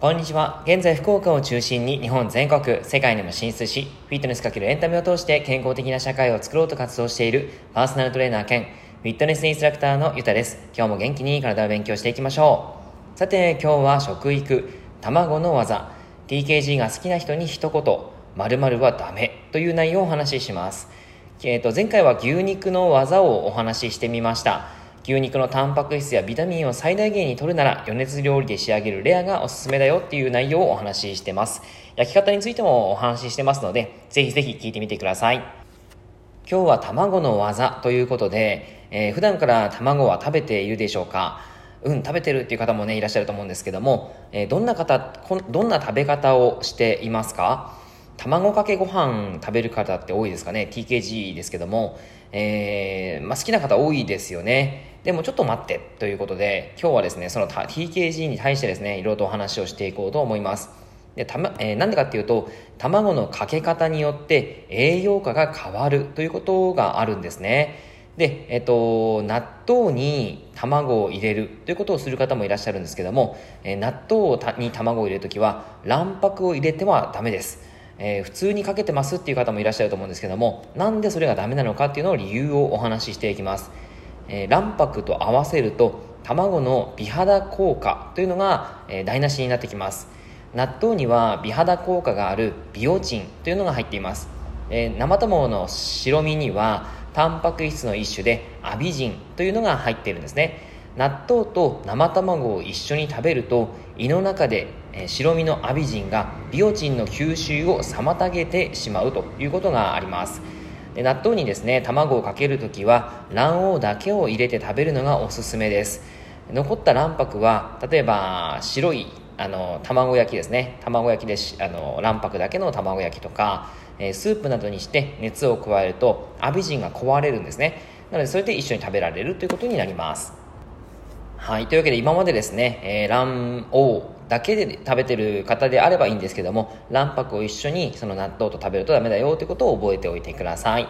こんにちは。現在、福岡を中心に日本全国、世界にも進出し、フィットネスかけるエンタメを通して健康的な社会を作ろうと活動しているパーソナルトレーナー兼フィットネスインストラクターのゆたです。今日も元気に体を勉強していきましょう。さて、今日は食育、卵の技、TKG が好きな人に一言、〇〇はダメという内容をお話しします。え、ー、と、前回は牛肉の技をお話ししてみました。牛肉のタンパク質やビタミンを最大限に取るなら余熱料理で仕上げるレアがおすすめだよっていう内容をお話ししてます。焼き方についてもお話ししてますので、ぜひぜひ聞いてみてください。今日は卵の技ということで、えー、普段から卵は食べているでしょうか？うん、食べてるっていう方もね、いらっしゃると思うんですけども、えー、どんな方、どんな食べ方をしていますか？卵かけご飯食べる方って多いですかね ?TKG ですけども、えー、まあ、好きな方多いですよね。でもちょっと待ってということで、今日はですね、その TKG に対してですね、いろいろとお話をしていこうと思います。で、たま、えー、なんでかっていうと、卵のかけ方によって栄養価が変わるということがあるんですね。で、えっ、と、納豆に卵を入れるということをする方もいらっしゃるんですけども、え、納豆に卵を入れるときは、卵白を入れてはダメです。えー、普通にかけてますっていう方もいらっしゃると思うんですけどもなんでそれがダメなのかっていうのを理由をお話ししていきます、えー、卵白と合わせると卵の美肌効果というのが、えー、台無しになってきます。納豆には美肌効果があるビオチンというのが入っています、えー、生卵の白身にはタンパク質の一種でアビジンというのが入っているんですね。納豆と生卵を一緒に食べると胃の中で白身のアビジンがビオチンの吸収を妨げてしまうということがあります。で納豆にですね卵をかけるときは卵黄だけを入れて食べるのがおすすめです。残った卵白は例えば白いあの卵焼きですね。卵焼きであの卵白だけの卵焼きとか、えスープなどにして熱を加えるとアビジンが壊れるんですね。なのでそれで一緒に食べられるということになります。はい。というわけで今までですね、えー、卵黄だけで食べてる方であればいいんですけども、卵白を一緒にその納豆と食べるとダメだよということを覚えておいてください。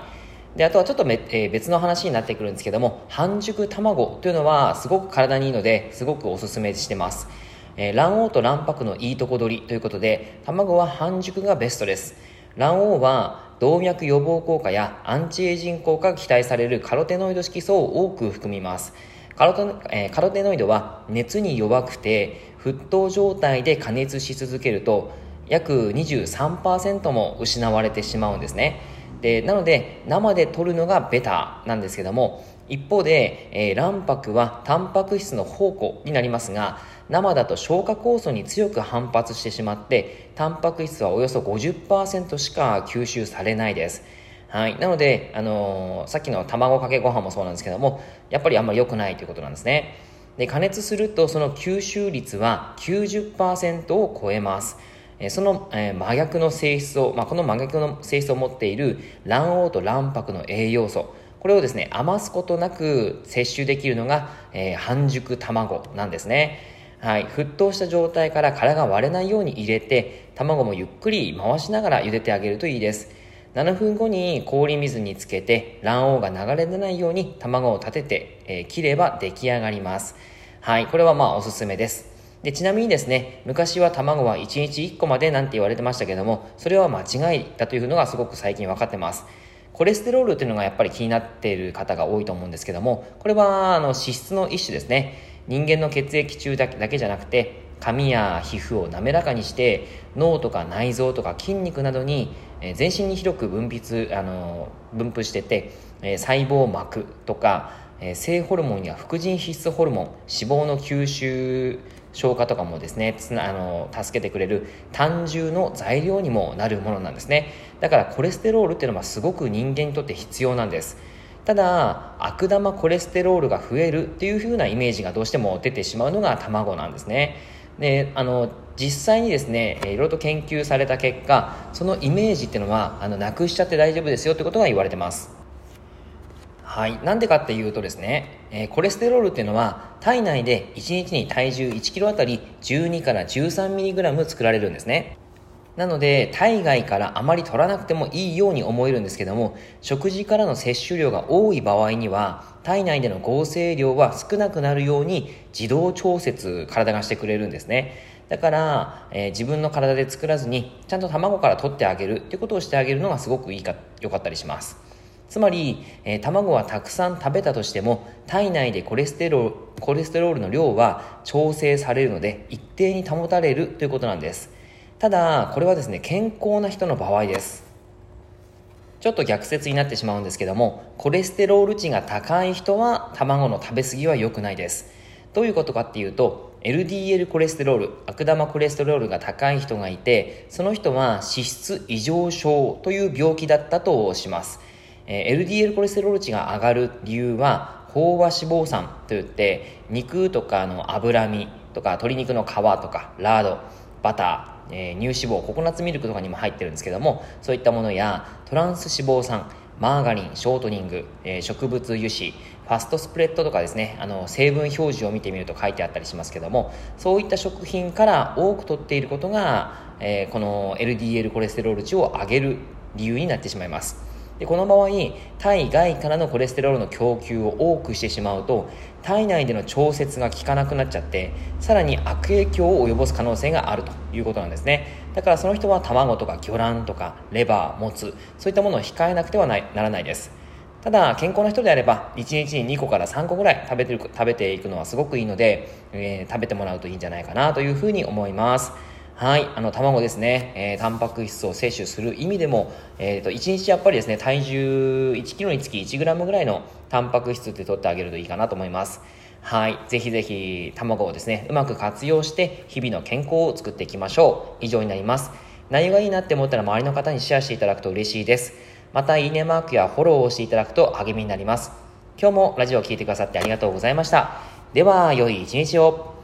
で、あとはちょっとめ、えー、別の話になってくるんですけども、半熟卵というのはすごく体にいいので、すごくおすすめしてます。えー、卵黄と卵白のいいとこ取りということで、卵は半熟がベストです。卵黄は動脈予防効果やアンチエイジン効果が期待されるカロテノイド色素を多く含みます。カロテ,、えー、カロテノイドは熱に弱くて沸騰状態で加熱し続けると約23%も失われてしまうんですね。でなので生で取るのがベターなんですけども一方で、えー、卵白はタンパク質の宝庫になりますが生だと消化酵素に強く反発してしまってタンパク質はおよそ50%しか吸収されないです。はい。なので、あのー、さっきの卵かけご飯もそうなんですけども、やっぱりあんまり良くないということなんですね。で、加熱するとその吸収率は90%を超えます。えその、えー、真逆の性質を、まあ、この真逆の性質を持っている卵黄と卵白の栄養素、これをですね、余すことなく摂取できるのが、えー、半熟卵なんですね。はい。沸騰した状態から殻が割れないように入れて、卵もゆっくり回しながら茹でてあげるといいです。7分後に氷水につけて卵黄が流れ出ないように卵を立てて、えー、切れば出来上がります。はいこれはまあおすすめです。でちなみにですね昔は卵は1日1個までなんて言われてましたけどもそれは間違いだというのがすごく最近分かってます。コレステロールというのがやっぱり気になっている方が多いと思うんですけどもこれはあの脂質の一種ですね。人間の血液中だけじゃなくて髪や皮膚を滑らかにして脳とか内臓とか筋肉などに全身に広く分泌あの分布してて細胞膜とか性ホルモンや副腎皮質ホルモン脂肪の吸収消化とかもですねつあの助けてくれる単純の材料にもなるものなんですね。だからコレステロールっていうのはすごく人間にとって必要なんです。ただ悪玉コレステロールが増えるっていう風なイメージがどうしても出てしまうのが卵なんですね。であの実際にですねいろいろと研究された結果そのイメージっていうのはあのなくしちゃって大丈夫ですよってことが言われてます。はい。なんでかっていうとですね、えー、コレステロールっていうのは体内で1日に体重1キロあたり12から 13mg 作られるんですね。なので体外からあまり取らなくてもいいように思えるんですけども食事からの摂取量が多い場合には体内での合成量は少なくなるように自動調節体がしてくれるんですね。だから、えー、自分の体で作らずにちゃんと卵から取ってあげるっていうことをしてあげるのがすごくいいか良かったりします。つまり、えー、卵はたくさん食べたとしても体内でコレステロールコレステロールの量は調整されるので一定に保たれるということなんです。ただこれはですね健康な人の場合です。ちょっと逆説になってしまうんですけどもコレステロール値が高い人は卵の食べ過ぎは良くないです。どういうことかっていうと LDL コレステロール悪玉コレステロールが高い人がいてその人は脂質異常症という病気だったとします、LDL コレステロール値が上がる理由は飽和脂肪酸といって肉とかの脂身とか鶏肉の皮とかラードバターえー、乳脂肪ココナッツミルクとかにも入ってるんですけどもそういったものやトランス脂肪酸マーガリンショートニング、えー、植物油脂ファストスプレッドとかですねあの成分表示を見てみると書いてあったりしますけどもそういった食品から多く取っていることが、えー、この LDL コレステロール値を上げる理由になってしまいます。でこの場合体外からのコレステロールの供給を多くしてしまうと体内での調節が効かなくなっちゃってさらに悪影響を及ぼす可能性があるということなんですね。だからその人は卵とか魚卵とかレバーもつそういったものを控えなくてはならないです。ただ健康な人であれば1日に2個から3個ぐらい食べてる食べていくのはすごくいいので、えー、食べてもらうといいんじゃないかなというふうに思います。はい、あの卵ですね、えー、タンパク質を摂取する意味でも、えーと、1日やっぱりですね体重1キロにつき 1g ぐらいのタンパク質って取ってあげるといいかなと思います。はい、ぜひぜひ卵をですねうまく活用して日々の健康を作っていきましょう。以上になります。内容がいいなって思ったら周りの方にシェアしていただくと嬉しいです。またいいねマークやフォローをしていただくと励みになります。今日もラジオを聴いてくださってありがとうございました。では良い一日を。